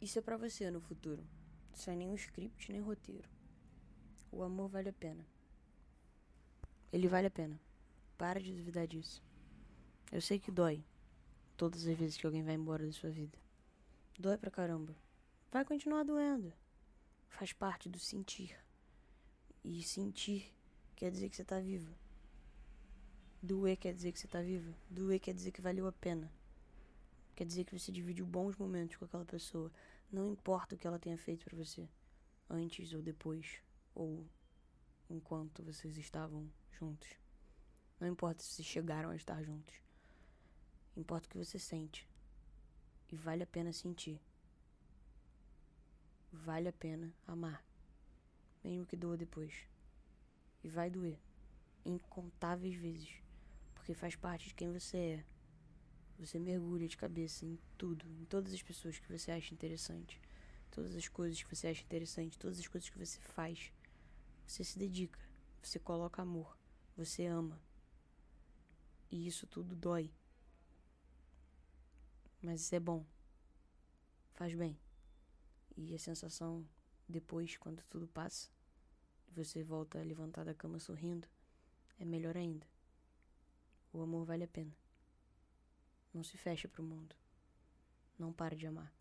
Isso é para você no futuro. Sem nenhum script nem roteiro. O amor vale a pena. Ele vale a pena. Para de duvidar disso. Eu sei que dói. Todas as vezes que alguém vai embora da sua vida. Dói pra caramba. Vai continuar doendo. Faz parte do sentir. E sentir quer dizer que você tá vivo. Doer quer dizer que você tá vivo. Doer quer dizer que valeu a pena. Quer dizer que você dividiu bons momentos com aquela pessoa. Não importa o que ela tenha feito para você. Antes ou depois. Ou enquanto vocês estavam juntos. Não importa se chegaram a estar juntos. Importa o que você sente. E vale a pena sentir. Vale a pena amar. Mesmo que doa depois. E vai doer. Incontáveis vezes. Porque faz parte de quem você é. Você mergulha de cabeça em tudo, em todas as pessoas que você acha interessante, todas as coisas que você acha interessante, todas as coisas que você faz. Você se dedica, você coloca amor, você ama. E isso tudo dói. Mas isso é bom. Faz bem. E a sensação depois, quando tudo passa, e você volta a levantar da cama sorrindo, é melhor ainda. O amor vale a pena. Não se feche para o mundo. Não pare de amar.